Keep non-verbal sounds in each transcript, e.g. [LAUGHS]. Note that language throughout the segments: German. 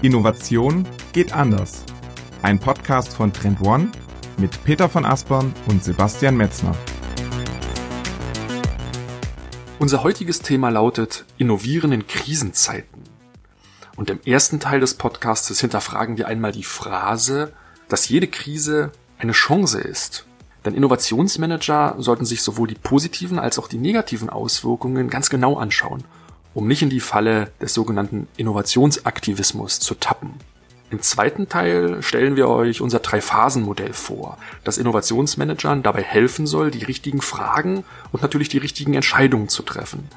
Innovation geht anders. Ein Podcast von Trend One mit Peter von Aspern und Sebastian Metzner. Unser heutiges Thema lautet Innovieren in Krisenzeiten. Und im ersten Teil des Podcasts hinterfragen wir einmal die Phrase, dass jede Krise eine Chance ist. Denn Innovationsmanager sollten sich sowohl die positiven als auch die negativen Auswirkungen ganz genau anschauen um nicht in die Falle des sogenannten Innovationsaktivismus zu tappen. Im zweiten Teil stellen wir euch unser Drei-Phasen-Modell vor, das Innovationsmanagern dabei helfen soll, die richtigen Fragen und natürlich die richtigen Entscheidungen zu treffen.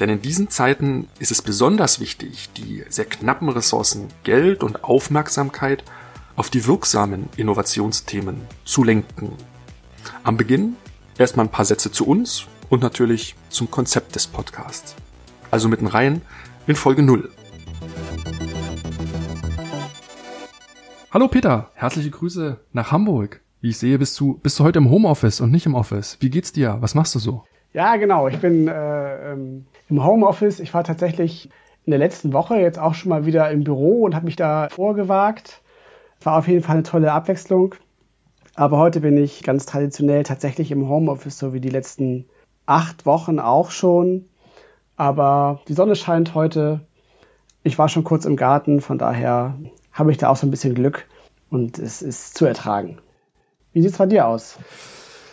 Denn in diesen Zeiten ist es besonders wichtig, die sehr knappen Ressourcen Geld und Aufmerksamkeit auf die wirksamen Innovationsthemen zu lenken. Am Beginn erstmal ein paar Sätze zu uns und natürlich zum Konzept des Podcasts also mitten rein, in Folge 0. Hallo Peter, herzliche Grüße nach Hamburg. Wie ich sehe, bist du, bist du heute im Homeoffice und nicht im Office. Wie geht's dir? Was machst du so? Ja, genau. Ich bin äh, ähm, im Homeoffice. Ich war tatsächlich in der letzten Woche jetzt auch schon mal wieder im Büro und habe mich da vorgewagt. War auf jeden Fall eine tolle Abwechslung. Aber heute bin ich ganz traditionell tatsächlich im Homeoffice, so wie die letzten acht Wochen auch schon. Aber die Sonne scheint heute. Ich war schon kurz im Garten, von daher habe ich da auch so ein bisschen Glück und es ist zu ertragen. Wie sieht es bei dir aus?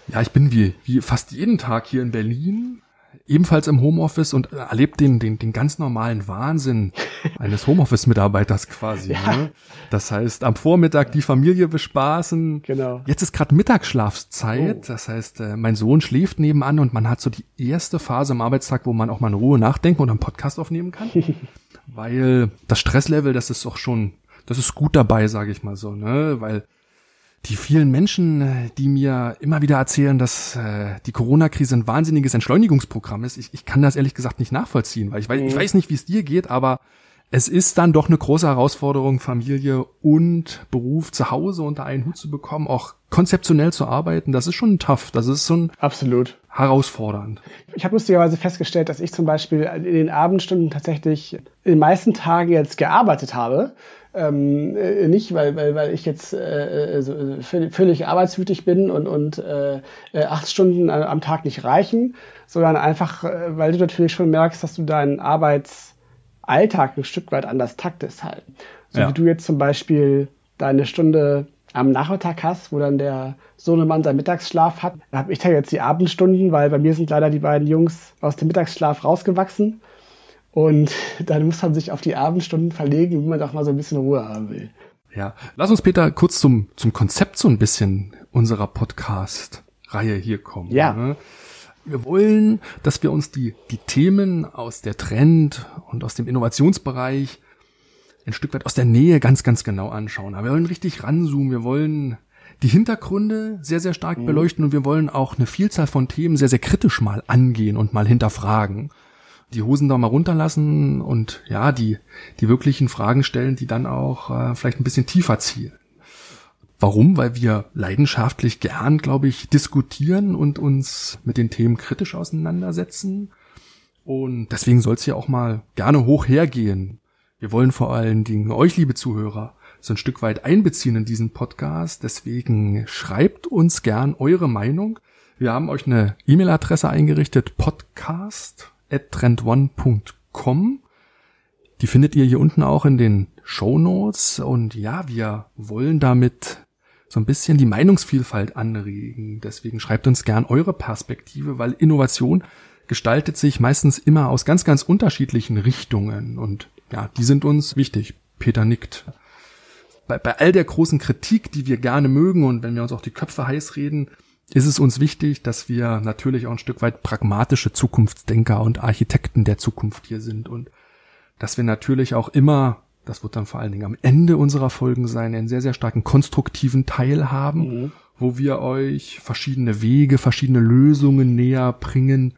Ja, ich bin wie, wie fast jeden Tag hier in Berlin ebenfalls im Homeoffice und erlebt den, den, den ganz normalen Wahnsinn [LAUGHS] eines Homeoffice-Mitarbeiters quasi. Ja. Ne? Das heißt, am Vormittag die Familie bespaßen. Genau. Jetzt ist gerade Mittagsschlafszeit. Oh. Das heißt, äh, mein Sohn schläft nebenan und man hat so die erste Phase am Arbeitstag, wo man auch mal in Ruhe nachdenken und einen Podcast aufnehmen kann. [LAUGHS] Weil das Stresslevel, das ist auch schon, das ist gut dabei, sage ich mal so, ne? Weil die vielen Menschen, äh, die mir immer wieder erzählen, dass äh, die Corona-Krise ein wahnsinniges Entschleunigungsprogramm ist, ich, ich kann das ehrlich gesagt nicht nachvollziehen, weil ich, weiß, ich mhm. weiß nicht, wie es dir geht, aber es ist dann doch eine große Herausforderung, Familie und Beruf zu Hause unter einen Hut zu bekommen, auch konzeptionell zu arbeiten. Das ist schon tough. Das ist schon absolut herausfordernd. Ich habe lustigerweise festgestellt, dass ich zum Beispiel in den Abendstunden tatsächlich in den meisten Tagen jetzt gearbeitet habe ähm, äh, nicht, weil, weil, weil ich jetzt äh, äh so, äh, völlig, arbeitswütig bin und, und äh, acht Stunden am Tag nicht reichen, sondern einfach, weil du natürlich schon merkst, dass du deinen Arbeitsalltag ein Stück weit anders taktest halt. So ja. wie du jetzt zum Beispiel deine Stunde am Nachmittag hast, wo dann der Sohnemann seinen Mittagsschlaf hat. Habe ich da jetzt die Abendstunden, weil bei mir sind leider die beiden Jungs aus dem Mittagsschlaf rausgewachsen. Und dann muss man sich auf die Abendstunden verlegen, wenn man doch mal so ein bisschen Ruhe haben will. Ja, lass uns Peter kurz zum, zum Konzept so ein bisschen unserer Podcast-Reihe hier kommen. Ja. Ne? Wir wollen, dass wir uns die, die Themen aus der Trend und aus dem Innovationsbereich ein Stück weit aus der Nähe ganz, ganz genau anschauen. Aber wir wollen richtig ranzoomen. Wir wollen die Hintergründe sehr, sehr stark mhm. beleuchten und wir wollen auch eine Vielzahl von Themen sehr, sehr kritisch mal angehen und mal hinterfragen die Hosen da mal runterlassen und ja, die, die wirklichen Fragen stellen, die dann auch äh, vielleicht ein bisschen tiefer zielen. Warum? Weil wir leidenschaftlich gern, glaube ich, diskutieren und uns mit den Themen kritisch auseinandersetzen. Und deswegen soll es hier auch mal gerne hoch hergehen. Wir wollen vor allen Dingen euch, liebe Zuhörer, so ein Stück weit einbeziehen in diesen Podcast. Deswegen schreibt uns gern eure Meinung. Wir haben euch eine E-Mail-Adresse eingerichtet, podcast trendone.com. Die findet ihr hier unten auch in den Show Notes. Und ja, wir wollen damit so ein bisschen die Meinungsvielfalt anregen. Deswegen schreibt uns gern eure Perspektive, weil Innovation gestaltet sich meistens immer aus ganz, ganz unterschiedlichen Richtungen. Und ja, die sind uns wichtig. Peter nickt. Bei, bei all der großen Kritik, die wir gerne mögen und wenn wir uns auch die Köpfe heiß reden, ist es uns wichtig, dass wir natürlich auch ein Stück weit pragmatische Zukunftsdenker und Architekten der Zukunft hier sind und dass wir natürlich auch immer, das wird dann vor allen Dingen am Ende unserer Folgen sein, einen sehr, sehr starken konstruktiven Teil haben, mhm. wo wir euch verschiedene Wege, verschiedene Lösungen näher bringen,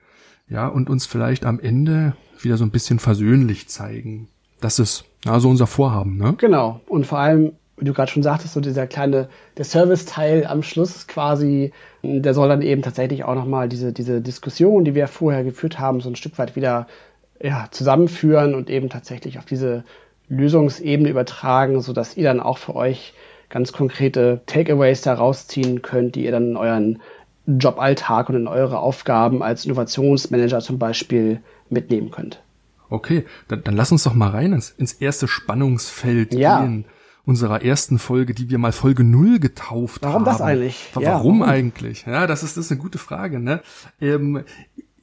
ja, und uns vielleicht am Ende wieder so ein bisschen versöhnlich zeigen. Das ist also unser Vorhaben, ne? Genau. Und vor allem wie du gerade schon sagtest, so dieser kleine, der Service-Teil am Schluss quasi, der soll dann eben tatsächlich auch nochmal diese, diese Diskussion, die wir vorher geführt haben, so ein Stück weit wieder ja, zusammenführen und eben tatsächlich auf diese Lösungsebene übertragen, so dass ihr dann auch für euch ganz konkrete Takeaways da rausziehen könnt, die ihr dann in euren Joballtag und in eure Aufgaben als Innovationsmanager zum Beispiel mitnehmen könnt. Okay, dann, dann lass uns doch mal rein ins, ins erste Spannungsfeld ja. gehen unserer ersten Folge, die wir mal Folge null getauft warum haben. Warum das eigentlich? Warum, ja, warum, eigentlich? Ja, das ist, das ist eine gute Frage. Ne? Ähm,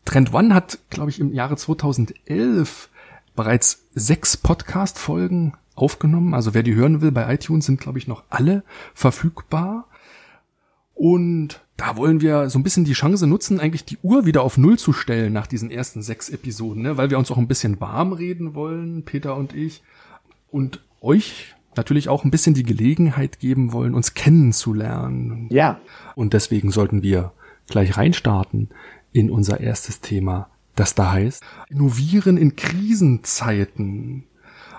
Trend One hat, glaube ich, im Jahre 2011 bereits sechs Podcast-Folgen aufgenommen. Also wer die hören will, bei iTunes sind, glaube ich, noch alle verfügbar. Und da wollen wir so ein bisschen die Chance nutzen, eigentlich die Uhr wieder auf Null zu stellen nach diesen ersten sechs Episoden, ne? weil wir uns auch ein bisschen warm reden wollen, Peter und ich, und euch natürlich auch ein bisschen die Gelegenheit geben wollen, uns kennenzulernen. Ja. Und deswegen sollten wir gleich reinstarten in unser erstes Thema, das da heißt Innovieren in Krisenzeiten.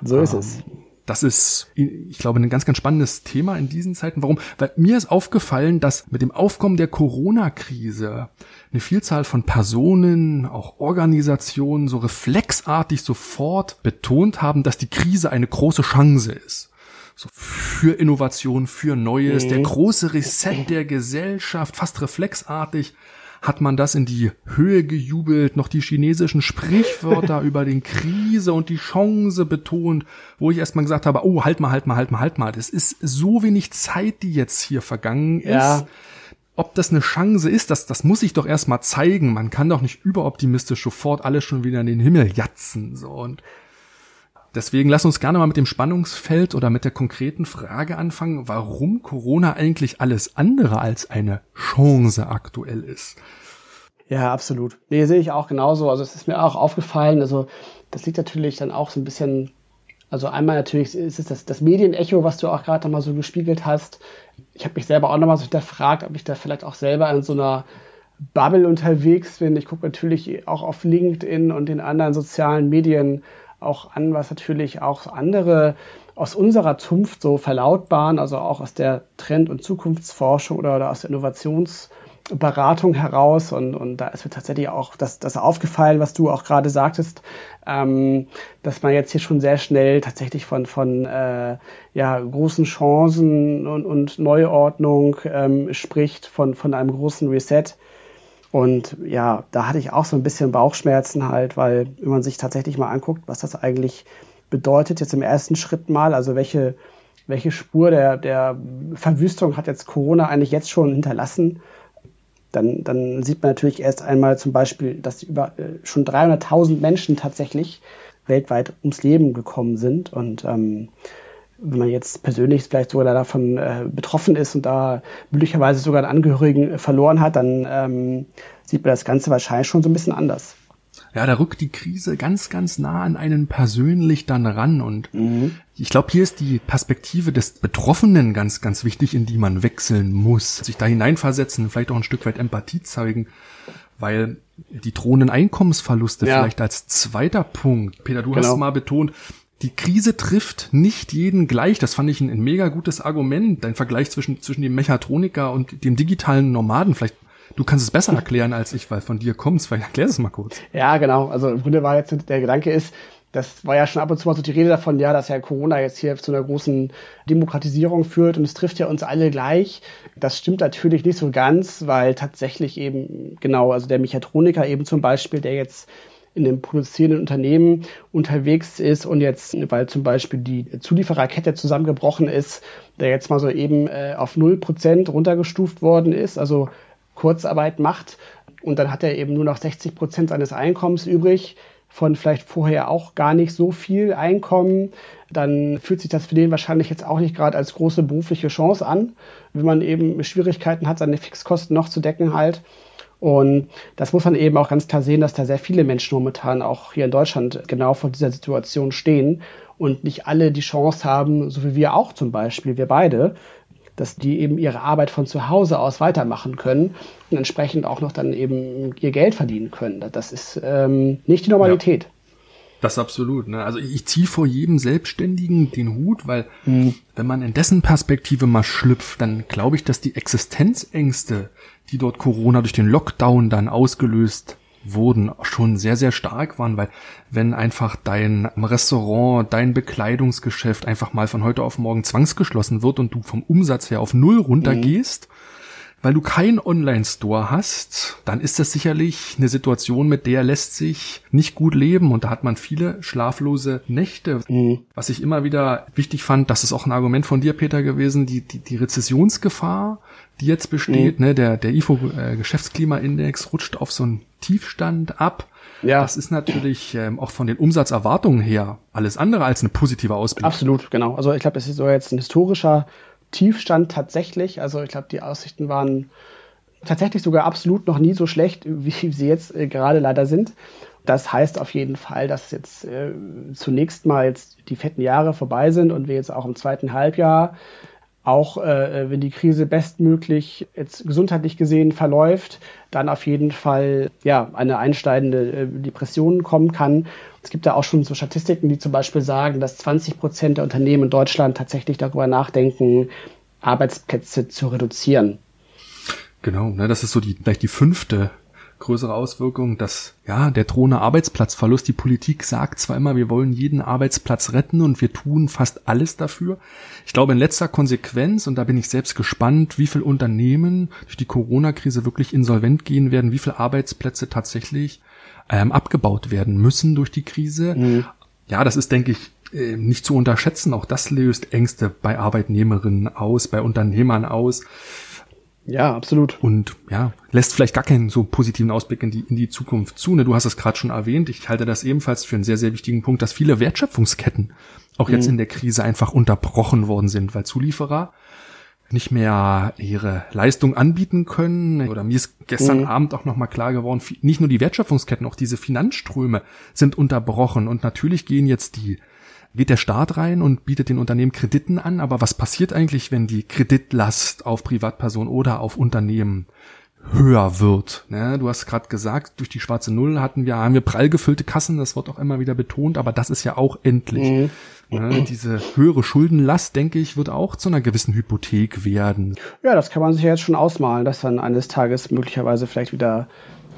So ist ähm, es. Das ist, ich glaube, ein ganz, ganz spannendes Thema in diesen Zeiten. Warum? Weil mir ist aufgefallen, dass mit dem Aufkommen der Corona-Krise eine Vielzahl von Personen, auch Organisationen so reflexartig sofort betont haben, dass die Krise eine große Chance ist. So für Innovation, für Neues, mhm. der große Reset der Gesellschaft, fast reflexartig hat man das in die Höhe gejubelt, noch die chinesischen Sprichwörter [LAUGHS] über den Krise und die Chance betont, wo ich erstmal gesagt habe, oh, halt mal, halt mal, halt mal, halt mal. Das ist so wenig Zeit, die jetzt hier vergangen ist. Ja. Ob das eine Chance ist, das, das muss ich doch erstmal zeigen. Man kann doch nicht überoptimistisch sofort alles schon wieder in den Himmel jatzen. So und Deswegen lass uns gerne mal mit dem Spannungsfeld oder mit der konkreten Frage anfangen, warum Corona eigentlich alles andere als eine Chance aktuell ist. Ja, absolut. Nee, sehe ich auch genauso. Also es ist mir auch aufgefallen. Also das liegt natürlich dann auch so ein bisschen, also einmal natürlich ist es das, das Medienecho, was du auch gerade nochmal so gespiegelt hast. Ich habe mich selber auch nochmal so hinterfragt, ob ich da vielleicht auch selber in so einer Bubble unterwegs bin. Ich gucke natürlich auch auf LinkedIn und den anderen sozialen Medien auch an, was natürlich auch andere aus unserer Zunft so verlautbaren, also auch aus der Trend- und Zukunftsforschung oder, oder aus der Innovationsberatung heraus. Und, und da ist mir tatsächlich auch das, das aufgefallen, was du auch gerade sagtest, ähm, dass man jetzt hier schon sehr schnell tatsächlich von, von äh, ja, großen Chancen und, und Neuordnung ähm, spricht, von, von einem großen Reset. Und ja, da hatte ich auch so ein bisschen Bauchschmerzen halt, weil wenn man sich tatsächlich mal anguckt, was das eigentlich bedeutet jetzt im ersten Schritt mal, also welche, welche Spur der, der Verwüstung hat jetzt Corona eigentlich jetzt schon hinterlassen, dann, dann sieht man natürlich erst einmal zum Beispiel, dass über äh, schon 300.000 Menschen tatsächlich weltweit ums Leben gekommen sind. Und ähm, wenn man jetzt persönlich vielleicht sogar davon äh, betroffen ist und da möglicherweise sogar einen Angehörigen äh, verloren hat, dann ähm, sieht man das Ganze wahrscheinlich schon so ein bisschen anders. Ja, da rückt die Krise ganz, ganz nah an einen persönlich dann ran. Und mhm. ich glaube, hier ist die Perspektive des Betroffenen ganz, ganz wichtig, in die man wechseln muss. Sich da hineinversetzen, vielleicht auch ein Stück weit Empathie zeigen, weil die drohenden Einkommensverluste ja. vielleicht als zweiter Punkt. Peter, du genau. hast mal betont, die Krise trifft nicht jeden gleich. Das fand ich ein, ein, mega gutes Argument. Dein Vergleich zwischen, zwischen dem Mechatroniker und dem digitalen Nomaden. Vielleicht, du kannst es besser erklären als ich, weil von dir kommst. Vielleicht erklär es mal kurz. Ja, genau. Also im Grunde war jetzt der Gedanke ist, das war ja schon ab und zu mal so die Rede davon, ja, dass ja Corona jetzt hier zu einer großen Demokratisierung führt und es trifft ja uns alle gleich. Das stimmt natürlich nicht so ganz, weil tatsächlich eben, genau, also der Mechatroniker eben zum Beispiel, der jetzt in einem produzierenden Unternehmen unterwegs ist und jetzt, weil zum Beispiel die Zuliefererkette zusammengebrochen ist, der jetzt mal so eben äh, auf 0% runtergestuft worden ist, also Kurzarbeit macht und dann hat er eben nur noch 60 Prozent seines Einkommens übrig, von vielleicht vorher auch gar nicht so viel Einkommen, dann fühlt sich das für den wahrscheinlich jetzt auch nicht gerade als große berufliche Chance an, wenn man eben Schwierigkeiten hat, seine Fixkosten noch zu decken halt. Und das muss man eben auch ganz klar sehen, dass da sehr viele Menschen momentan auch hier in Deutschland genau vor dieser Situation stehen und nicht alle die Chance haben, so wie wir auch zum Beispiel, wir beide, dass die eben ihre Arbeit von zu Hause aus weitermachen können und entsprechend auch noch dann eben ihr Geld verdienen können. Das ist ähm, nicht die Normalität. Ja. Das absolut. Ne? Also ich ziehe vor jedem Selbstständigen den Hut, weil mhm. wenn man in dessen Perspektive mal schlüpft, dann glaube ich, dass die Existenzängste, die dort Corona durch den Lockdown dann ausgelöst wurden, schon sehr, sehr stark waren, weil wenn einfach dein Restaurant, dein Bekleidungsgeschäft einfach mal von heute auf morgen zwangsgeschlossen wird und du vom Umsatz her auf Null runtergehst, mhm weil du keinen Online-Store hast, dann ist das sicherlich eine Situation, mit der lässt sich nicht gut leben und da hat man viele schlaflose Nächte. Mhm. Was ich immer wieder wichtig fand, das ist auch ein Argument von dir, Peter, gewesen, die, die, die Rezessionsgefahr, die jetzt besteht, mhm. ne, der, der IFO äh, Geschäftsklimaindex rutscht auf so einen Tiefstand ab. Ja. Das ist natürlich ähm, auch von den Umsatzerwartungen her alles andere als eine positive Ausblick. Absolut, genau. Also ich glaube, es ist so jetzt ein historischer Tiefstand tatsächlich. Also ich glaube, die Aussichten waren tatsächlich sogar absolut noch nie so schlecht, wie sie jetzt äh, gerade leider sind. Das heißt auf jeden Fall, dass jetzt äh, zunächst mal jetzt die fetten Jahre vorbei sind und wir jetzt auch im zweiten Halbjahr auch äh, wenn die Krise bestmöglich jetzt gesundheitlich gesehen verläuft, dann auf jeden Fall ja eine einsteigende äh, Depression kommen kann. Es gibt da auch schon so Statistiken, die zum Beispiel sagen, dass 20 Prozent der Unternehmen in Deutschland tatsächlich darüber nachdenken, Arbeitsplätze zu reduzieren. Genau, ne, das ist so die vielleicht die fünfte größere Auswirkung, dass ja der drohende Arbeitsplatzverlust, die Politik sagt zwar immer, wir wollen jeden Arbeitsplatz retten und wir tun fast alles dafür. Ich glaube in letzter Konsequenz, und da bin ich selbst gespannt, wie viele Unternehmen durch die Corona-Krise wirklich insolvent gehen werden, wie viele Arbeitsplätze tatsächlich ähm, abgebaut werden müssen durch die Krise. Mhm. Ja, das ist, denke ich, äh, nicht zu unterschätzen. Auch das löst Ängste bei Arbeitnehmerinnen aus, bei Unternehmern aus. Ja, absolut. Und ja, lässt vielleicht gar keinen so positiven Ausblick in die, in die Zukunft zu. Ne? Du hast es gerade schon erwähnt. Ich halte das ebenfalls für einen sehr, sehr wichtigen Punkt, dass viele Wertschöpfungsketten auch jetzt mhm. in der Krise einfach unterbrochen worden sind, weil Zulieferer nicht mehr ihre Leistung anbieten können. Oder mir ist gestern mhm. Abend auch nochmal klar geworden, nicht nur die Wertschöpfungsketten, auch diese Finanzströme sind unterbrochen. Und natürlich gehen jetzt die geht der Staat rein und bietet den Unternehmen Krediten an, aber was passiert eigentlich, wenn die Kreditlast auf Privatpersonen oder auf Unternehmen höher wird. Ne? Du hast gerade gesagt, durch die schwarze Null hatten wir, haben wir prall gefüllte Kassen, das wird auch immer wieder betont, aber das ist ja auch endlich. Mhm. Ne? Diese höhere Schuldenlast, denke ich, wird auch zu einer gewissen Hypothek werden. Ja, das kann man sich ja jetzt schon ausmalen, dass dann eines Tages möglicherweise vielleicht wieder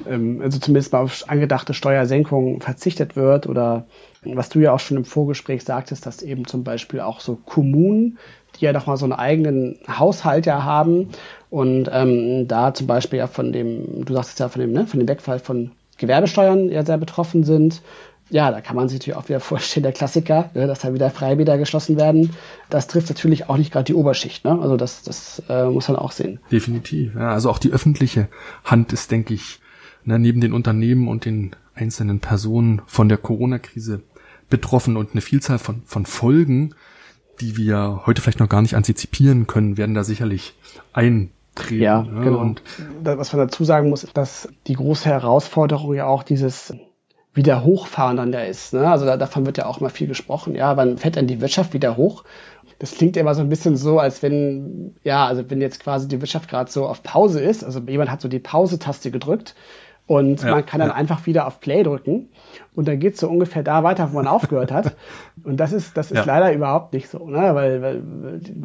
ähm, also zumindest mal auf angedachte Steuersenkungen verzichtet wird oder was du ja auch schon im Vorgespräch sagtest, dass eben zum Beispiel auch so Kommunen, die ja doch mal so einen eigenen Haushalt ja haben und ähm, da zum Beispiel ja von dem, du sagtest ja von dem, ne, von dem Wegfall von Gewerbesteuern ja sehr betroffen sind. Ja, da kann man sich natürlich auch wieder [LAUGHS] vorstellen, der Klassiker, ne, dass da wieder Freibäder geschlossen werden. Das trifft natürlich auch nicht gerade die Oberschicht. Ne? Also das, das äh, muss man auch sehen. Definitiv. Ja, also auch die öffentliche Hand ist, denke ich, ne, neben den Unternehmen und den einzelnen Personen von der Corona-Krise betroffen und eine Vielzahl von, von Folgen, die wir heute vielleicht noch gar nicht antizipieren können, werden da sicherlich eintreten. Ja, ne? genau. Und was man dazu sagen muss, ist, dass die große Herausforderung ja auch dieses wieder hochfahren dann ja ist. Ne? Also da, davon wird ja auch mal viel gesprochen. Ja, wann fährt dann die Wirtschaft wieder hoch? Das klingt immer so ein bisschen so, als wenn, ja, also wenn jetzt quasi die Wirtschaft gerade so auf Pause ist, also jemand hat so die Pause-Taste gedrückt und ja, man kann dann ja. einfach wieder auf Play drücken und dann geht's so ungefähr da weiter, wo man aufgehört hat. [LAUGHS] Und das ist, das ist ja. leider überhaupt nicht so, ne? weil, weil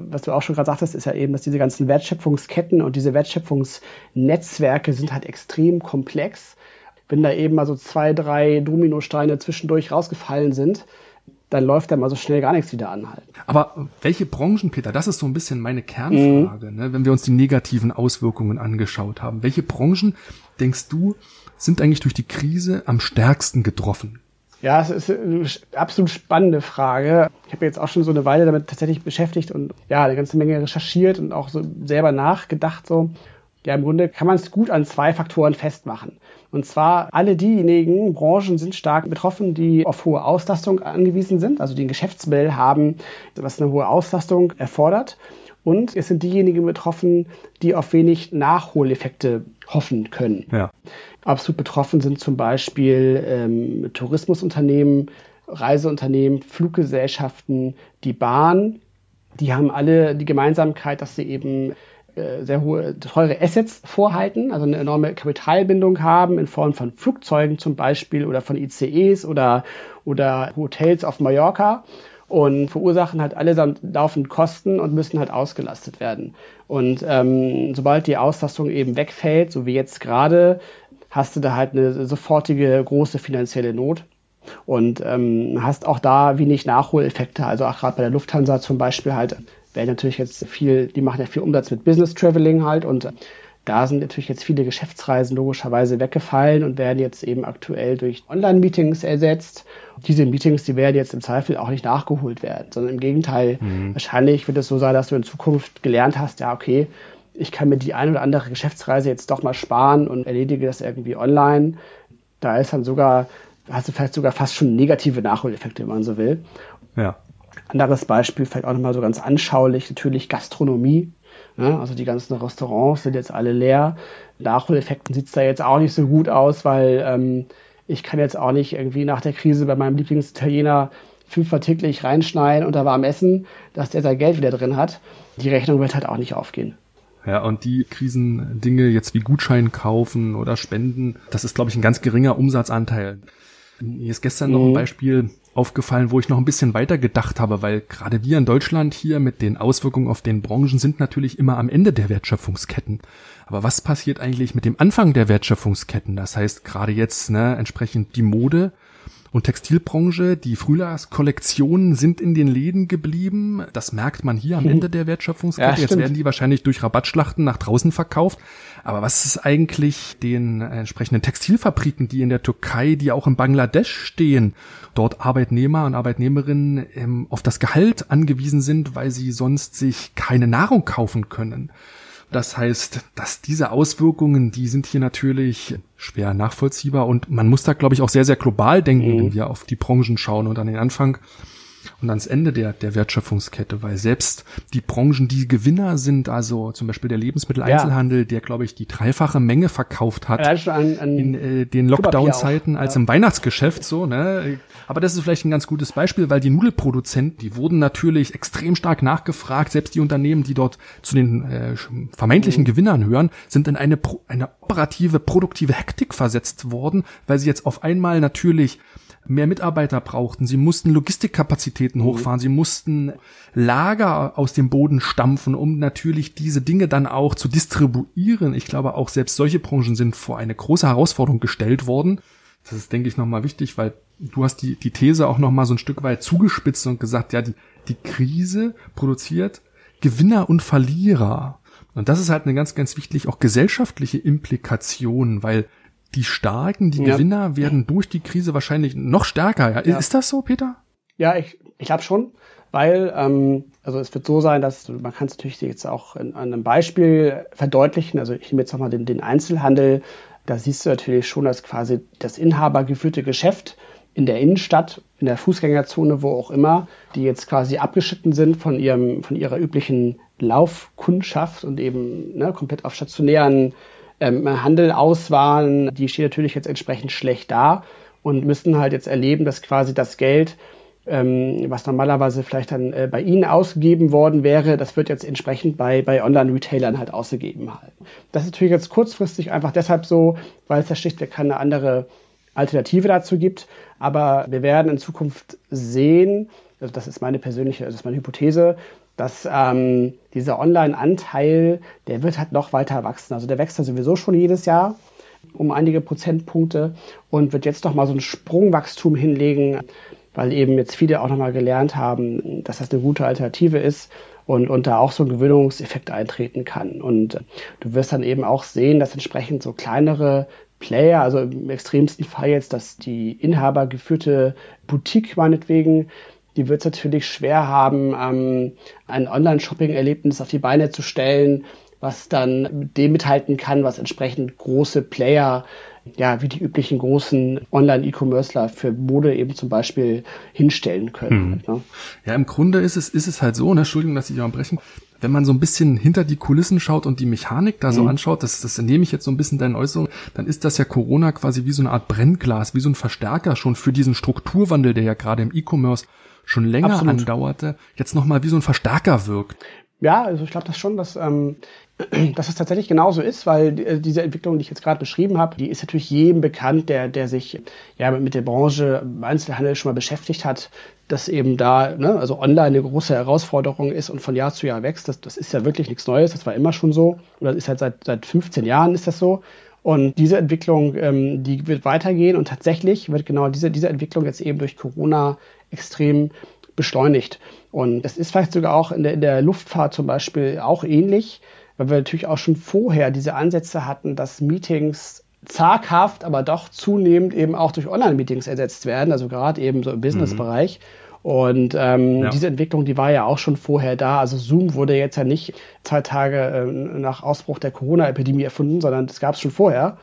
was du auch schon gerade sagtest, ist ja eben, dass diese ganzen Wertschöpfungsketten und diese Wertschöpfungsnetzwerke sind halt extrem komplex. Wenn da eben mal so zwei, drei Dominosteine zwischendurch rausgefallen sind, dann läuft da mal so schnell gar nichts wieder an halt. Aber welche Branchen, Peter, das ist so ein bisschen meine Kernfrage, mhm. ne? wenn wir uns die negativen Auswirkungen angeschaut haben. Welche Branchen denkst du, sind eigentlich durch die Krise am stärksten getroffen? Ja, es ist eine absolut spannende Frage. Ich habe jetzt auch schon so eine Weile damit tatsächlich beschäftigt und ja, eine ganze Menge recherchiert und auch so selber nachgedacht so. Ja, im Grunde kann man es gut an zwei Faktoren festmachen. Und zwar alle diejenigen Branchen sind stark betroffen, die auf hohe Auslastung angewiesen sind, also die ein Geschäftsmodell haben, was eine hohe Auslastung erfordert. Und es sind diejenigen betroffen, die auf wenig Nachholeffekte hoffen können. Ja. Absolut betroffen sind zum Beispiel ähm, Tourismusunternehmen, Reiseunternehmen, Fluggesellschaften, die Bahn. Die haben alle die Gemeinsamkeit, dass sie eben äh, sehr hohe, teure Assets vorhalten, also eine enorme Kapitalbindung haben in Form von Flugzeugen zum Beispiel oder von ICEs oder, oder Hotels auf Mallorca und verursachen halt allesamt laufend Kosten und müssen halt ausgelastet werden. Und ähm, sobald die Auslastung eben wegfällt, so wie jetzt gerade, hast du da halt eine sofortige große finanzielle Not und ähm, hast auch da wenig Nachholeffekte. Also auch gerade bei der Lufthansa zum Beispiel halt, werden natürlich jetzt viel, die machen ja viel Umsatz mit Business Traveling halt und da sind natürlich jetzt viele Geschäftsreisen logischerweise weggefallen und werden jetzt eben aktuell durch Online-Meetings ersetzt. Diese Meetings, die werden jetzt im Zweifel auch nicht nachgeholt werden, sondern im Gegenteil, mhm. wahrscheinlich wird es so sein, dass du in Zukunft gelernt hast, ja, okay, ich kann mir die ein oder andere Geschäftsreise jetzt doch mal sparen und erledige das irgendwie online. Da ist dann sogar, hast du vielleicht sogar fast schon negative Nachholeffekte, wenn man so will. Ja. Anderes Beispiel, vielleicht auch nochmal so ganz anschaulich, natürlich Gastronomie. Ja, also die ganzen Restaurants sind jetzt alle leer. Nachholeffekten sieht es da jetzt auch nicht so gut aus, weil ähm, ich kann jetzt auch nicht irgendwie nach der Krise bei meinem Lieblingsitaliener fünfmal täglich reinschneiden und da warm essen, dass der sein Geld wieder drin hat. Die Rechnung wird halt auch nicht aufgehen. Ja, und die Krisendinge jetzt wie Gutschein kaufen oder spenden, das ist, glaube ich, ein ganz geringer Umsatzanteil. Mir ist gestern mhm. noch ein mhm. Beispiel aufgefallen, wo ich noch ein bisschen weiter gedacht habe, weil gerade wir in Deutschland hier mit den Auswirkungen auf den Branchen sind natürlich immer am Ende der Wertschöpfungsketten. Aber was passiert eigentlich mit dem Anfang der Wertschöpfungsketten? Das heißt, gerade jetzt ne, entsprechend die Mode und Textilbranche, die Frühjahrskollektionen sind in den Läden geblieben. Das merkt man hier am Ende der Wertschöpfungskette. Ja, Jetzt werden die wahrscheinlich durch Rabattschlachten nach draußen verkauft. Aber was ist eigentlich den entsprechenden Textilfabriken, die in der Türkei, die auch in Bangladesch stehen, dort Arbeitnehmer und Arbeitnehmerinnen ähm, auf das Gehalt angewiesen sind, weil sie sonst sich keine Nahrung kaufen können? Das heißt, dass diese Auswirkungen, die sind hier natürlich schwer nachvollziehbar und man muss da, glaube ich, auch sehr, sehr global denken, mhm. wenn wir auf die Branchen schauen und an den Anfang und ans Ende der, der Wertschöpfungskette, weil selbst die Branchen, die Gewinner sind, also zum Beispiel der Lebensmitteleinzelhandel, ja. der, glaube ich, die dreifache Menge verkauft hat an, an in äh, den Lockdown-Zeiten als ja. im Weihnachtsgeschäft, so, ne? Aber das ist vielleicht ein ganz gutes Beispiel, weil die Nudelproduzenten, die wurden natürlich extrem stark nachgefragt, selbst die Unternehmen, die dort zu den äh, vermeintlichen mhm. Gewinnern hören, sind in eine, eine operative, produktive Hektik versetzt worden, weil sie jetzt auf einmal natürlich mehr Mitarbeiter brauchten. Sie mussten Logistikkapazitäten mhm. hochfahren. Sie mussten Lager aus dem Boden stampfen, um natürlich diese Dinge dann auch zu distribuieren. Ich glaube, auch selbst solche Branchen sind vor eine große Herausforderung gestellt worden. Das ist, denke ich, nochmal wichtig, weil du hast die, die These auch nochmal so ein Stück weit zugespitzt und gesagt, ja, die, die Krise produziert Gewinner und Verlierer. Und das ist halt eine ganz, ganz wichtig, auch gesellschaftliche Implikation, weil die Starken, die ja. Gewinner werden durch die Krise wahrscheinlich noch stärker. Ja? ja. Ist das so, Peter? Ja, ich, ich glaube schon, weil ähm, also es wird so sein, dass man kann es natürlich jetzt auch in, an einem Beispiel verdeutlichen. Also ich nehme jetzt nochmal den, den Einzelhandel. Da siehst du natürlich schon, dass quasi das inhabergeführte Geschäft in der Innenstadt, in der Fußgängerzone, wo auch immer, die jetzt quasi abgeschnitten sind von ihrem, von ihrer üblichen Laufkundschaft und eben ne, komplett auf stationären ähm, Handel aus waren, die stehen natürlich jetzt entsprechend schlecht da und müssen halt jetzt erleben, dass quasi das Geld, ähm, was normalerweise vielleicht dann äh, bei ihnen ausgegeben worden wäre, das wird jetzt entsprechend bei, bei Online-Retailern halt ausgegeben halt. Das ist natürlich jetzt kurzfristig einfach deshalb so, weil es da schlichtweg keine andere Alternative dazu gibt. Aber wir werden in Zukunft sehen, also das ist meine persönliche, das ist meine Hypothese, dass ähm, dieser Online-Anteil, der wird halt noch weiter wachsen. Also der wächst ja sowieso schon jedes Jahr um einige Prozentpunkte und wird jetzt noch mal so ein Sprungwachstum hinlegen, weil eben jetzt viele auch noch mal gelernt haben, dass das eine gute Alternative ist und, und da auch so ein Gewöhnungseffekt eintreten kann. Und du wirst dann eben auch sehen, dass entsprechend so kleinere Player, also im extremsten Fall jetzt, dass die inhabergeführte Boutique meinetwegen die wird es natürlich schwer haben, ähm, ein Online-Shopping-Erlebnis auf die Beine zu stellen, was dann dem mithalten kann, was entsprechend große Player, ja, wie die üblichen großen Online-E-Commercer für Mode eben zum Beispiel hinstellen können. Hm. Ne? Ja, im Grunde ist es, ist es halt so, ne, Entschuldigung, dass ich auch brechen, wenn man so ein bisschen hinter die Kulissen schaut und die Mechanik da so mhm. anschaut, das, das nehme ich jetzt so ein bisschen deinen Äußerungen, dann ist das ja Corona quasi wie so eine Art Brennglas, wie so ein Verstärker schon für diesen Strukturwandel, der ja gerade im E-Commerce schon länger Absolut. andauerte, jetzt nochmal wie so ein Verstärker wirkt. Ja, also ich glaube das schon, dass, ähm, dass es tatsächlich genauso ist, weil äh, diese Entwicklung, die ich jetzt gerade beschrieben habe, die ist natürlich jedem bekannt, der, der sich ja mit der Branche Einzelhandel schon mal beschäftigt hat, dass eben da, ne, also online eine große Herausforderung ist und von Jahr zu Jahr wächst. Das, das ist ja wirklich nichts Neues, das war immer schon so. Oder das ist halt seit, seit 15 Jahren ist das so. Und diese Entwicklung, ähm, die wird weitergehen und tatsächlich wird genau diese, diese Entwicklung jetzt eben durch Corona extrem beschleunigt. Und es ist vielleicht sogar auch in der, in der Luftfahrt zum Beispiel auch ähnlich, weil wir natürlich auch schon vorher diese Ansätze hatten, dass Meetings zaghaft, aber doch zunehmend eben auch durch Online-Meetings ersetzt werden, also gerade eben so im Business-Bereich. Mhm. Und ähm, ja. diese Entwicklung, die war ja auch schon vorher da. Also Zoom wurde jetzt ja nicht zwei Tage äh, nach Ausbruch der Corona-Epidemie erfunden, sondern das gab es schon vorher.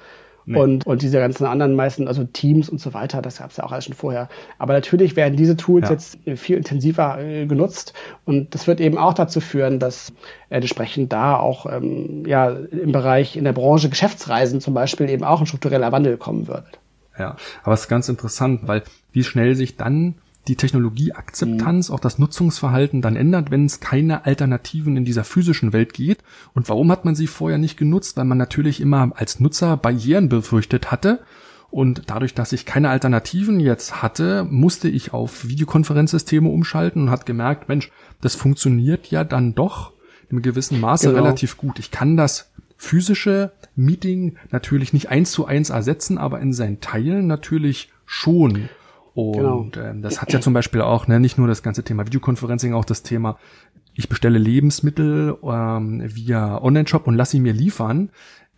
Nee. Und, und diese ganzen anderen meisten, also Teams und so weiter, das gab es ja auch alles schon vorher. Aber natürlich werden diese Tools ja. jetzt viel intensiver äh, genutzt und das wird eben auch dazu führen, dass äh, entsprechend da auch ähm, ja, im Bereich, in der Branche Geschäftsreisen zum Beispiel eben auch ein struktureller Wandel kommen wird. Ja, aber es ist ganz interessant, weil wie schnell sich dann die Technologieakzeptanz, mhm. auch das Nutzungsverhalten dann ändert, wenn es keine Alternativen in dieser physischen Welt geht. Und warum hat man sie vorher nicht genutzt? Weil man natürlich immer als Nutzer Barrieren befürchtet hatte. Und dadurch, dass ich keine Alternativen jetzt hatte, musste ich auf Videokonferenzsysteme umschalten und hat gemerkt, Mensch, das funktioniert ja dann doch im gewissen Maße genau. relativ gut. Ich kann das physische Meeting natürlich nicht eins zu eins ersetzen, aber in seinen Teilen natürlich schon. Und genau. ähm, das hat ja zum Beispiel auch, ne, nicht nur das ganze Thema Videoconferencing, auch das Thema, ich bestelle Lebensmittel ähm, via Online-Shop und lasse sie mir liefern.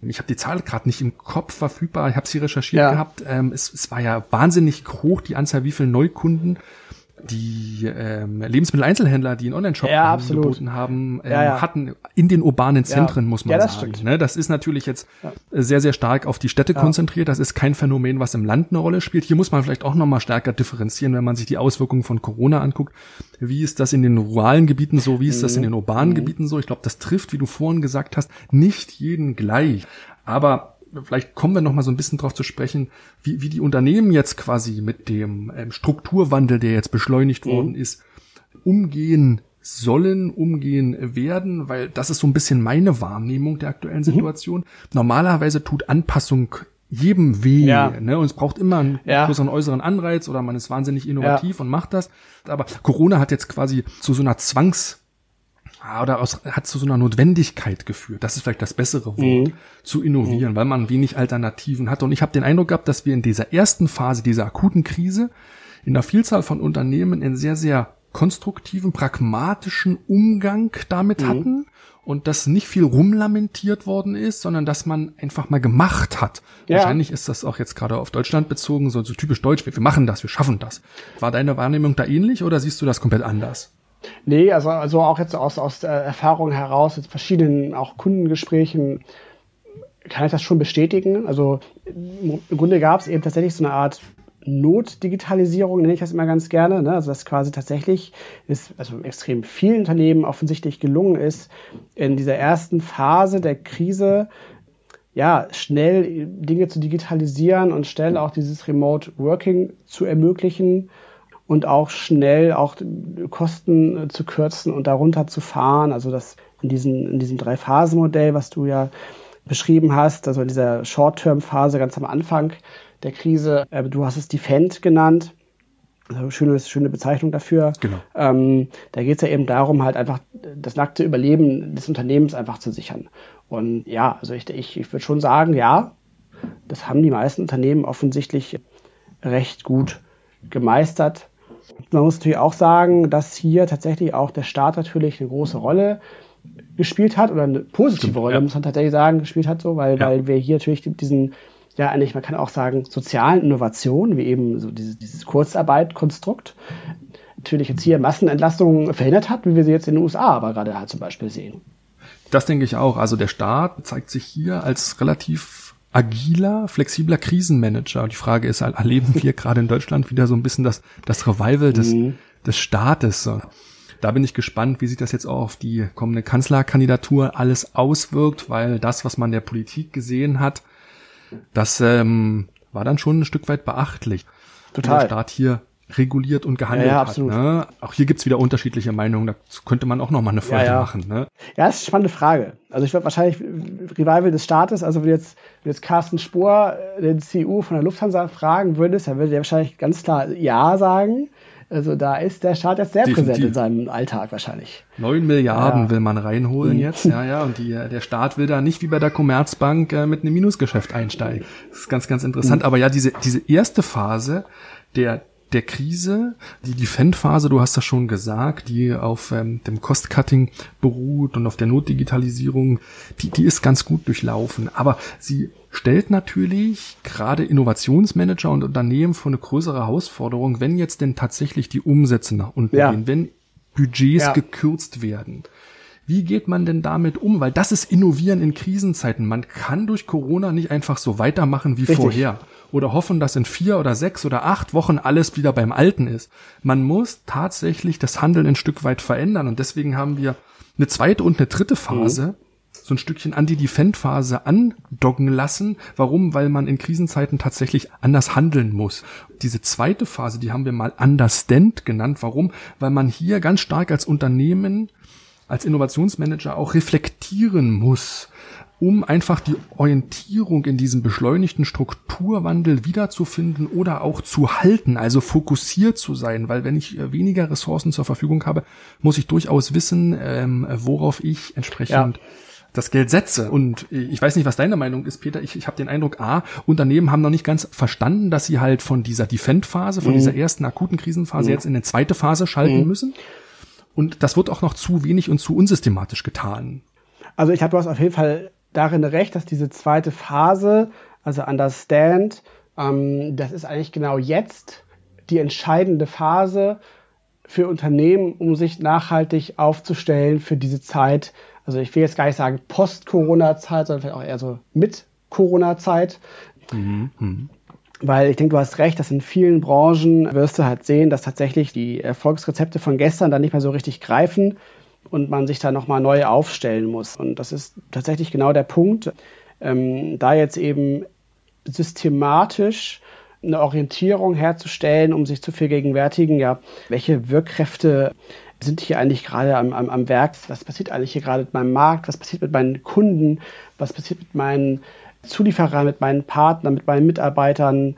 Ich habe die Zahl gerade nicht im Kopf verfügbar, ich habe sie recherchiert ja. gehabt. Ähm, es, es war ja wahnsinnig hoch, die Anzahl, wie viele Neukunden die ähm, Lebensmitteleinzelhändler, die einen Online-Shop ja, angeboten haben, ähm, ja, ja. hatten in den urbanen Zentren, muss man das sagen. Ne? Das ist natürlich jetzt sehr, sehr stark auf die Städte konzentriert. Das ist kein Phänomen, was im Land eine Rolle spielt. Hier muss man vielleicht auch nochmal stärker differenzieren, wenn man sich die Auswirkungen von Corona anguckt. Wie ist das in den ruralen Gebieten so? Wie ist das in den urbanen mhm. Gebieten so? Ich glaube, das trifft, wie du vorhin gesagt hast, nicht jeden gleich. Aber vielleicht kommen wir noch mal so ein bisschen drauf zu sprechen, wie, wie die Unternehmen jetzt quasi mit dem ähm, Strukturwandel, der jetzt beschleunigt mhm. worden ist, umgehen sollen, umgehen werden, weil das ist so ein bisschen meine Wahrnehmung der aktuellen mhm. Situation. Mhm. Normalerweise tut Anpassung jedem weh, ja. ne? Und es braucht immer einen ja. größeren äußeren Anreiz oder man ist wahnsinnig innovativ ja. und macht das. Aber Corona hat jetzt quasi zu so einer Zwangs oder aus, hat zu so einer Notwendigkeit geführt, das ist vielleicht das bessere Wort, mhm. zu innovieren, mhm. weil man wenig Alternativen hatte. Und ich habe den Eindruck gehabt, dass wir in dieser ersten Phase dieser akuten Krise in der Vielzahl von Unternehmen einen sehr, sehr konstruktiven, pragmatischen Umgang damit mhm. hatten und dass nicht viel rumlamentiert worden ist, sondern dass man einfach mal gemacht hat. Ja. Wahrscheinlich ist das auch jetzt gerade auf Deutschland bezogen, so, so typisch deutsch, wir machen das, wir schaffen das. War deine Wahrnehmung da ähnlich oder siehst du das komplett anders? Nee, also, also auch jetzt aus, aus der Erfahrung heraus, jetzt verschiedenen auch Kundengesprächen, kann ich das schon bestätigen. Also im Grunde gab es eben tatsächlich so eine Art Notdigitalisierung, nenne ich das immer ganz gerne. Ne? Also dass quasi tatsächlich ist, also extrem vielen Unternehmen offensichtlich gelungen ist, in dieser ersten Phase der Krise ja, schnell Dinge zu digitalisieren und schnell auch dieses Remote Working zu ermöglichen und auch schnell auch Kosten äh, zu kürzen und darunter zu fahren. Also das in diesem, in diesem Drei-Phasen-Modell, was du ja beschrieben hast, also in dieser Short-Term-Phase ganz am Anfang der Krise, äh, du hast es Defend genannt. Also schöne, schöne Bezeichnung dafür. Genau. Ähm, da geht es ja eben darum, halt einfach das nackte Überleben des Unternehmens einfach zu sichern. Und ja, also ich, ich, ich würde schon sagen, ja, das haben die meisten Unternehmen offensichtlich recht gut gemeistert. Man muss natürlich auch sagen, dass hier tatsächlich auch der Staat natürlich eine große Rolle gespielt hat oder eine positive Stimmt, Rolle, ja. muss man tatsächlich sagen, gespielt hat so, weil, ja. weil wir hier natürlich diesen, ja eigentlich, man kann auch sagen, sozialen Innovationen, wie eben so dieses, dieses Kurzarbeit-Konstrukt, natürlich jetzt hier Massenentlastungen verhindert hat, wie wir sie jetzt in den USA aber gerade halt zum Beispiel sehen. Das denke ich auch. Also der Staat zeigt sich hier als relativ agiler, flexibler Krisenmanager. Die Frage ist, erleben wir [LAUGHS] gerade in Deutschland wieder so ein bisschen das, das Revival des, mhm. des Staates? Da bin ich gespannt, wie sich das jetzt auch auf die kommende Kanzlerkandidatur alles auswirkt, weil das, was man der Politik gesehen hat, das ähm, war dann schon ein Stück weit beachtlich. Total. Und der Staat hier reguliert und gehandelt ja, ja, hat. Ne? Auch hier gibt's wieder unterschiedliche Meinungen. Da könnte man auch noch mal eine Folge ja, machen. Ne? Ja, das ist eine spannende Frage. Also ich würde wahrscheinlich Revival des Staates, also wenn jetzt, wenn jetzt Carsten Spohr, äh, den CEO von der Lufthansa, fragen würdest, dann würde er wahrscheinlich ganz klar Ja sagen. Also da ist der Staat jetzt sehr Definitiv. präsent in seinem Alltag wahrscheinlich. Neun Milliarden ja. will man reinholen mhm. jetzt, ja, ja. Und die, der Staat will da nicht wie bei der Commerzbank äh, mit einem Minusgeschäft einsteigen. Das ist ganz, ganz interessant. Mhm. Aber ja, diese, diese erste Phase der, der Krise, die Defend-Phase, du hast das schon gesagt, die auf ähm, dem Cost-Cutting beruht und auf der Notdigitalisierung, die, die ist ganz gut durchlaufen. Aber sie stellt natürlich gerade Innovationsmanager und Unternehmen vor eine größere Herausforderung, wenn jetzt denn tatsächlich die Umsätze nach unten ja. gehen, wenn Budgets ja. gekürzt werden. Wie geht man denn damit um? Weil das ist Innovieren in Krisenzeiten. Man kann durch Corona nicht einfach so weitermachen wie Richtig. vorher oder hoffen, dass in vier oder sechs oder acht Wochen alles wieder beim Alten ist. Man muss tatsächlich das Handeln ein Stück weit verändern und deswegen haben wir eine zweite und eine dritte Phase. Mhm so ein Stückchen an die Defend-Phase andocken lassen. Warum? Weil man in Krisenzeiten tatsächlich anders handeln muss. Diese zweite Phase, die haben wir mal Understand genannt. Warum? Weil man hier ganz stark als Unternehmen, als Innovationsmanager auch reflektieren muss um einfach die Orientierung in diesem beschleunigten Strukturwandel wiederzufinden oder auch zu halten, also fokussiert zu sein, weil wenn ich äh, weniger Ressourcen zur Verfügung habe, muss ich durchaus wissen, ähm, worauf ich entsprechend ja. das Geld setze. Und ich weiß nicht, was deine Meinung ist, Peter. Ich, ich habe den Eindruck, a, Unternehmen haben noch nicht ganz verstanden, dass sie halt von dieser Defend-Phase, von mhm. dieser ersten akuten Krisenphase mhm. jetzt in eine zweite Phase schalten mhm. müssen. Und das wird auch noch zu wenig und zu unsystematisch getan. Also ich habe hast auf jeden Fall darin recht, dass diese zweite Phase, also Understand, ähm, das ist eigentlich genau jetzt die entscheidende Phase für Unternehmen, um sich nachhaltig aufzustellen für diese Zeit. Also ich will jetzt gar nicht sagen Post-Corona-Zeit, sondern vielleicht auch eher so mit Corona-Zeit. Mhm. Mhm. Weil ich denke, du hast recht, dass in vielen Branchen wirst du halt sehen, dass tatsächlich die Erfolgsrezepte von gestern dann nicht mehr so richtig greifen und man sich da nochmal neu aufstellen muss. Und das ist tatsächlich genau der Punkt, ähm, da jetzt eben systematisch eine Orientierung herzustellen, um sich zu vergegenwärtigen, ja, welche Wirkkräfte sind hier eigentlich gerade am, am, am Werk? Was passiert eigentlich hier gerade mit meinem Markt? Was passiert mit meinen Kunden? Was passiert mit meinen Zulieferern, mit meinen Partnern, mit meinen Mitarbeitern?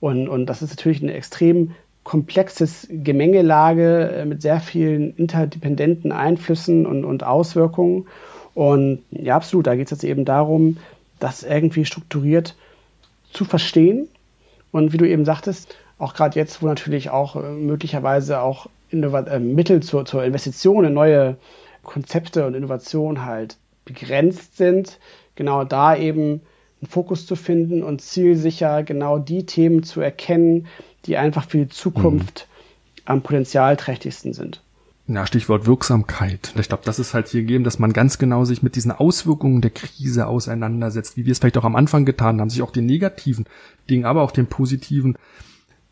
Und, und das ist natürlich eine extrem komplexes Gemengelage äh, mit sehr vielen interdependenten Einflüssen und, und Auswirkungen. Und ja, absolut, da geht es jetzt eben darum, das irgendwie strukturiert zu verstehen. Und wie du eben sagtest, auch gerade jetzt, wo natürlich auch äh, möglicherweise auch Innovat äh, Mittel zur, zur Investition in neue Konzepte und Innovationen halt begrenzt sind, genau da eben einen Fokus zu finden und zielsicher genau die Themen zu erkennen, die einfach für die Zukunft mhm. am potenzialträchtigsten sind. Ja, Stichwort Wirksamkeit. Ich glaube, das ist halt hier gegeben, dass man ganz genau sich mit diesen Auswirkungen der Krise auseinandersetzt, wie wir es vielleicht auch am Anfang getan haben, sich auch den negativen Dingen, aber auch den positiven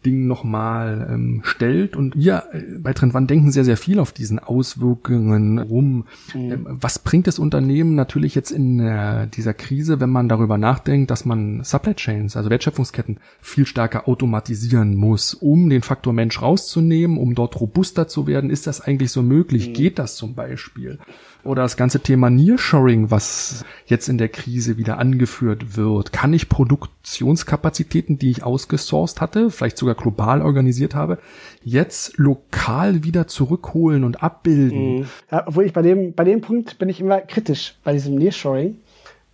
Ding nochmal ähm, stellt. Und wir äh, bei Trend denken sehr, sehr viel auf diesen Auswirkungen rum. Mhm. Ähm, was bringt das Unternehmen natürlich jetzt in äh, dieser Krise, wenn man darüber nachdenkt, dass man Supply Chains, also Wertschöpfungsketten, viel stärker automatisieren muss, um den Faktor Mensch rauszunehmen, um dort robuster zu werden? Ist das eigentlich so möglich? Mhm. Geht das zum Beispiel? Oder das ganze Thema Nearshoring, was jetzt in der Krise wieder angeführt wird. Kann ich Produktionskapazitäten, die ich ausgesourced hatte, vielleicht sogar global organisiert habe, jetzt lokal wieder zurückholen und abbilden? Mhm. Ja, obwohl ich bei dem, bei dem Punkt bin ich immer kritisch bei diesem Nearshoring,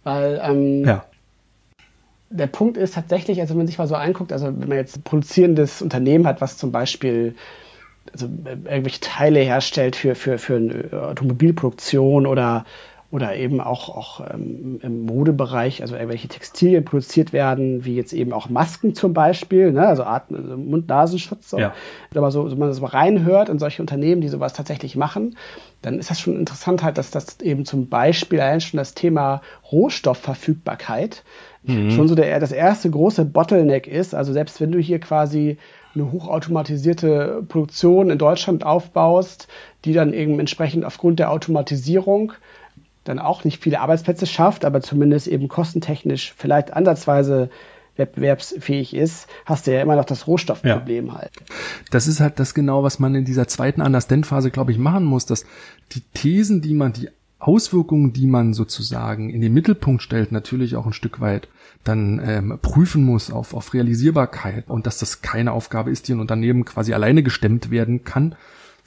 weil ähm, ja. der Punkt ist tatsächlich, also wenn man sich mal so anguckt, also wenn man jetzt ein produzierendes Unternehmen hat, was zum Beispiel also äh, irgendwelche Teile herstellt für, für, für eine Automobilproduktion oder, oder eben auch, auch ähm, im Modebereich, also irgendwelche Textilien produziert werden, wie jetzt eben auch Masken zum Beispiel, ne? also, Atmen, also Mund-Nasenschutz. So. Ja. Aber so, so man das mal reinhört in solche Unternehmen, die sowas tatsächlich machen, dann ist das schon interessant halt, dass das eben zum Beispiel allein schon das Thema Rohstoffverfügbarkeit mhm. schon so der, das erste große Bottleneck ist. Also selbst wenn du hier quasi eine hochautomatisierte Produktion in Deutschland aufbaust, die dann eben entsprechend aufgrund der Automatisierung dann auch nicht viele Arbeitsplätze schafft, aber zumindest eben kostentechnisch vielleicht ansatzweise wettbewerbsfähig ist, hast du ja immer noch das Rohstoffproblem ja. halt. Das ist halt das genau, was man in dieser zweiten Understand-Phase, glaube ich, machen muss, dass die Thesen, die man, die Auswirkungen, die man sozusagen in den Mittelpunkt stellt, natürlich auch ein Stück weit dann ähm, prüfen muss auf, auf Realisierbarkeit und dass das keine Aufgabe ist, die ein Unternehmen quasi alleine gestemmt werden kann,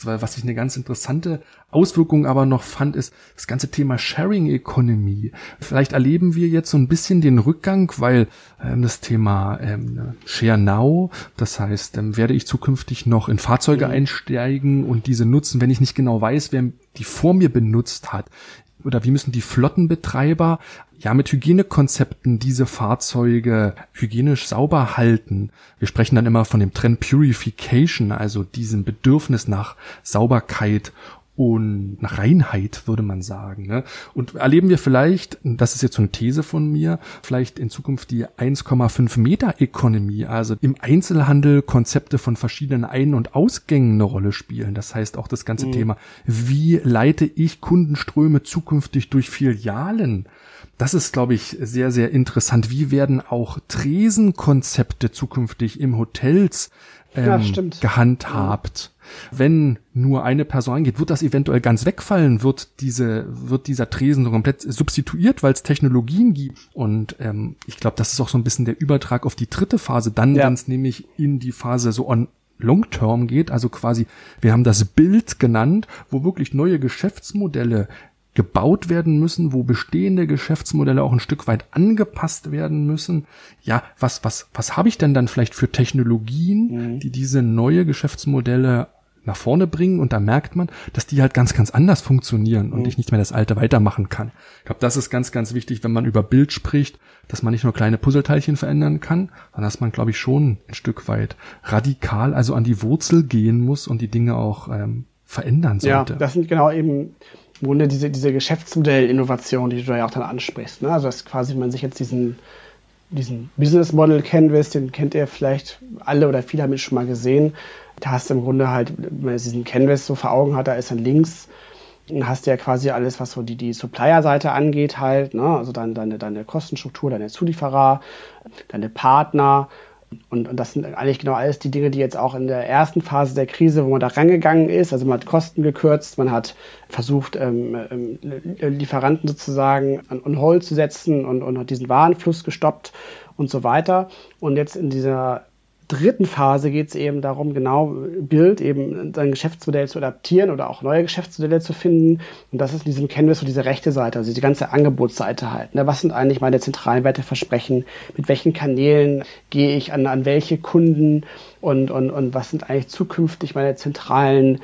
was ich eine ganz interessante Auswirkung aber noch fand, ist das ganze Thema Sharing Economy. Vielleicht erleben wir jetzt so ein bisschen den Rückgang, weil ähm, das Thema ähm, Share Now, das heißt, ähm, werde ich zukünftig noch in Fahrzeuge mhm. einsteigen und diese nutzen, wenn ich nicht genau weiß, wer die vor mir benutzt hat oder wie müssen die Flottenbetreiber ja mit Hygienekonzepten diese Fahrzeuge hygienisch sauber halten. Wir sprechen dann immer von dem Trend Purification, also diesem Bedürfnis nach Sauberkeit und nach Reinheit, würde man sagen. Ne? Und erleben wir vielleicht, das ist jetzt so eine These von mir, vielleicht in Zukunft die 1,5 Meter Economy, also im Einzelhandel Konzepte von verschiedenen Ein- und Ausgängen eine Rolle spielen. Das heißt auch das ganze mhm. Thema, wie leite ich Kundenströme zukünftig durch Filialen? Das ist, glaube ich, sehr, sehr interessant. Wie werden auch Tresenkonzepte zukünftig im Hotels ähm, ja, gehandhabt? Wenn nur eine Person angeht, wird das eventuell ganz wegfallen? Wird diese, wird dieser Tresen so komplett substituiert, weil es Technologien gibt? Und ähm, ich glaube, das ist auch so ein bisschen der Übertrag auf die dritte Phase, dann, ja. wenn es nämlich in die Phase so on Long-Term geht, also quasi, wir haben das Bild genannt, wo wirklich neue Geschäftsmodelle gebaut werden müssen, wo bestehende Geschäftsmodelle auch ein Stück weit angepasst werden müssen. Ja, was, was, was habe ich denn dann vielleicht für Technologien, mhm. die diese neue Geschäftsmodelle nach vorne bringen und da merkt man, dass die halt ganz, ganz anders funktionieren und mhm. ich nicht mehr das alte weitermachen kann. Ich glaube, das ist ganz, ganz wichtig, wenn man über Bild spricht, dass man nicht nur kleine Puzzleteilchen verändern kann, sondern dass man, glaube ich, schon ein Stück weit radikal, also an die Wurzel gehen muss und die Dinge auch ähm, verändern sollte. Ja, das sind genau eben im Grunde diese, diese Geschäftsmodellinnovation, die du ja auch dann ansprichst. Ne? Also dass quasi man sich jetzt diesen, diesen Business Model Canvas, den kennt ihr vielleicht alle oder viele haben ihn schon mal gesehen. Da hast du im Grunde halt, wenn man diesen Canvas so vor Augen hat, da ist dann links dann hast du ja quasi alles, was so die, die Supplier-Seite angeht halt, ne? also deine, deine, deine Kostenstruktur, deine Zulieferer, deine Partner, und, und das sind eigentlich genau alles die Dinge, die jetzt auch in der ersten Phase der Krise, wo man da rangegangen ist, also man hat Kosten gekürzt, man hat versucht, ähm, ähm, Lieferanten sozusagen an on hold zu setzen und, und hat diesen Warenfluss gestoppt und so weiter. Und jetzt in dieser dritten Phase geht es eben darum, genau Bild eben sein Geschäftsmodell zu adaptieren oder auch neue Geschäftsmodelle zu finden. Und das ist in diesem Canvas so diese rechte Seite, also die ganze Angebotsseite halt. Ne? Was sind eigentlich meine zentralen Werteversprechen? Mit welchen Kanälen gehe ich an, an welche Kunden? Und, und, und was sind eigentlich zukünftig meine zentralen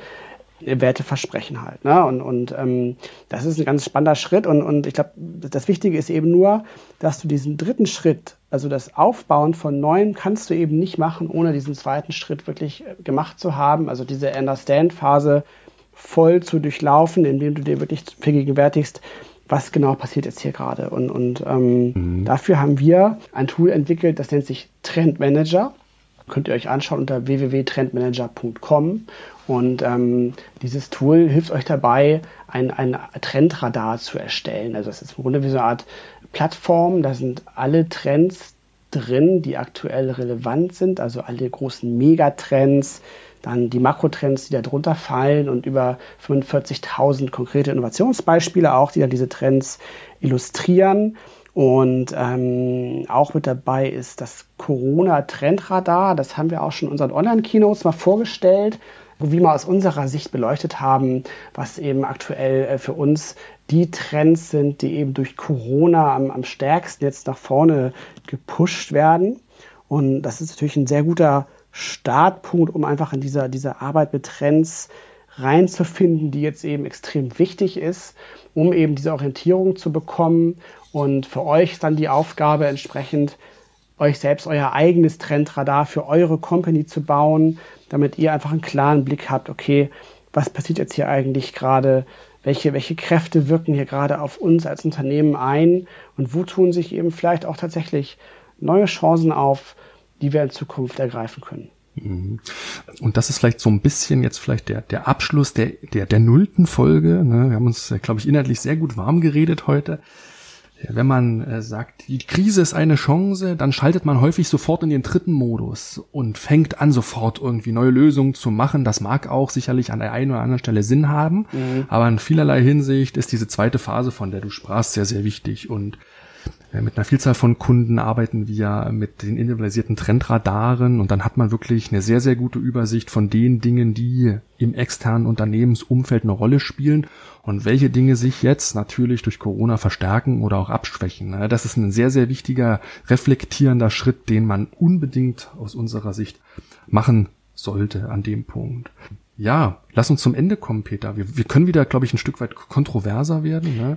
Werteversprechen halt. Ne? Und, und ähm, das ist ein ganz spannender Schritt. Und, und ich glaube, das Wichtige ist eben nur, dass du diesen dritten Schritt, also das Aufbauen von Neuem, kannst du eben nicht machen, ohne diesen zweiten Schritt wirklich äh, gemacht zu haben. Also diese Understand-Phase voll zu durchlaufen, indem du dir wirklich vergegenwärtigst, was genau passiert jetzt hier gerade. Und, und ähm, mhm. dafür haben wir ein Tool entwickelt, das nennt sich Trend Manager. Könnt ihr euch anschauen unter www.trendmanager.com. Und ähm, dieses Tool hilft euch dabei, ein, ein Trendradar zu erstellen. Also es ist im Grunde wie so eine Art Plattform. Da sind alle Trends drin, die aktuell relevant sind. Also alle großen Megatrends, dann die Makrotrends, die da drunter fallen und über 45.000 konkrete Innovationsbeispiele auch, die dann diese Trends illustrieren. Und ähm, auch mit dabei ist das Corona-Trendradar. Das haben wir auch schon in unseren Online-Keynotes mal vorgestellt, wo wir aus unserer Sicht beleuchtet haben, was eben aktuell äh, für uns die Trends sind, die eben durch Corona am, am stärksten jetzt nach vorne gepusht werden. Und das ist natürlich ein sehr guter Startpunkt, um einfach in dieser, dieser Arbeit mit Trends reinzufinden, die jetzt eben extrem wichtig ist, um eben diese Orientierung zu bekommen und für euch dann die Aufgabe entsprechend, euch selbst euer eigenes Trendradar für eure Company zu bauen, damit ihr einfach einen klaren Blick habt, okay, was passiert jetzt hier eigentlich gerade, welche, welche Kräfte wirken hier gerade auf uns als Unternehmen ein und wo tun sich eben vielleicht auch tatsächlich neue Chancen auf, die wir in Zukunft ergreifen können. Mhm. Und das ist vielleicht so ein bisschen jetzt vielleicht der, der Abschluss der, der, der nullten Folge. Ne? Wir haben uns, glaube ich, inhaltlich sehr gut warm geredet heute. wenn man äh, sagt, die Krise ist eine Chance, dann schaltet man häufig sofort in den dritten Modus und fängt an, sofort irgendwie neue Lösungen zu machen. Das mag auch sicherlich an der einen oder anderen Stelle Sinn haben, mhm. aber in vielerlei Hinsicht ist diese zweite Phase, von der du sprachst, sehr, sehr wichtig. Und mit einer Vielzahl von Kunden arbeiten wir mit den individualisierten Trendradaren und dann hat man wirklich eine sehr, sehr gute Übersicht von den Dingen, die im externen Unternehmensumfeld eine Rolle spielen und welche Dinge sich jetzt natürlich durch Corona verstärken oder auch abschwächen. Das ist ein sehr, sehr wichtiger, reflektierender Schritt, den man unbedingt aus unserer Sicht machen sollte an dem Punkt. Ja, lass uns zum Ende kommen, Peter. Wir, wir können wieder, glaube ich, ein Stück weit kontroverser werden. Ne?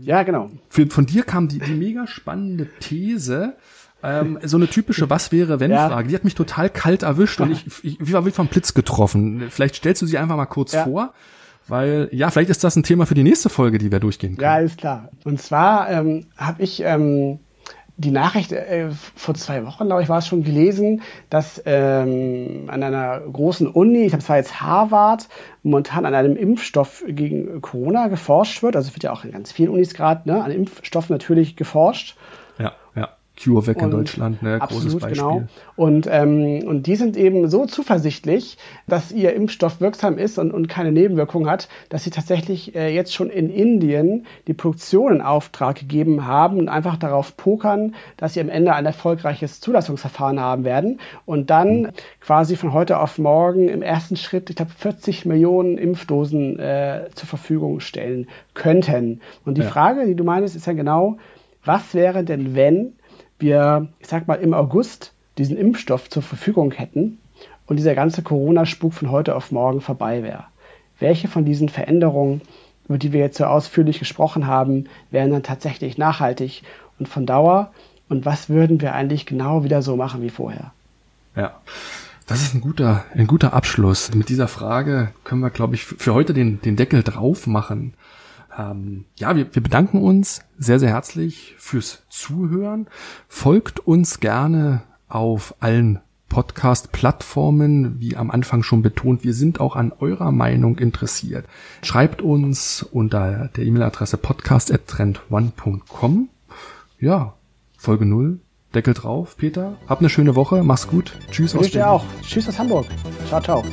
Ja, genau. Für, von dir kam die, die mega spannende These, ähm, so eine typische Was wäre wenn Frage. Ja. Die hat mich total kalt erwischt und ich, ich, ich war wie vom Blitz getroffen. Vielleicht stellst du sie einfach mal kurz ja. vor. Weil, ja, vielleicht ist das ein Thema für die nächste Folge, die wir durchgehen können. Ja, ist klar. Und zwar ähm, habe ich ähm, die Nachricht äh, vor zwei Wochen, glaube ich, war es schon gelesen, dass ähm, an einer großen Uni, ich glaube, es war jetzt Harvard, momentan an einem Impfstoff gegen Corona geforscht wird. Also wird ja auch in ganz vielen Unis gerade ne, an Impfstoffen natürlich geforscht. Ja, ja. CureVac in Deutschland, ne, großes Beispiel. Genau. Und, ähm, und die sind eben so zuversichtlich, dass ihr Impfstoff wirksam ist und, und keine Nebenwirkungen hat, dass sie tatsächlich äh, jetzt schon in Indien die Produktion in Auftrag gegeben haben und einfach darauf pokern, dass sie am Ende ein erfolgreiches Zulassungsverfahren haben werden und dann mhm. quasi von heute auf morgen im ersten Schritt, ich glaube, 40 Millionen Impfdosen äh, zur Verfügung stellen könnten. Und die ja. Frage, die du meinst, ist ja genau, was wäre denn, wenn wir, ich sag mal, im August diesen Impfstoff zur Verfügung hätten und dieser ganze Corona-Spuk von heute auf morgen vorbei wäre. Welche von diesen Veränderungen, über die wir jetzt so ausführlich gesprochen haben, wären dann tatsächlich nachhaltig und von Dauer? Und was würden wir eigentlich genau wieder so machen wie vorher? Ja. Das ist ein guter, ein guter Abschluss. Mit dieser Frage können wir, glaube ich, für heute den, den Deckel drauf machen. Ähm, ja, wir, wir bedanken uns sehr, sehr herzlich fürs Zuhören. Folgt uns gerne auf allen Podcast-Plattformen, wie am Anfang schon betont, wir sind auch an eurer Meinung interessiert. Schreibt uns unter der E-Mail-Adresse podcast.trend1.com. Ja, Folge 0, Deckel drauf, Peter. Hab eine schöne Woche, mach's gut. Tschüss aus Berlin. auch. Tschüss aus Hamburg. Ciao, ciao.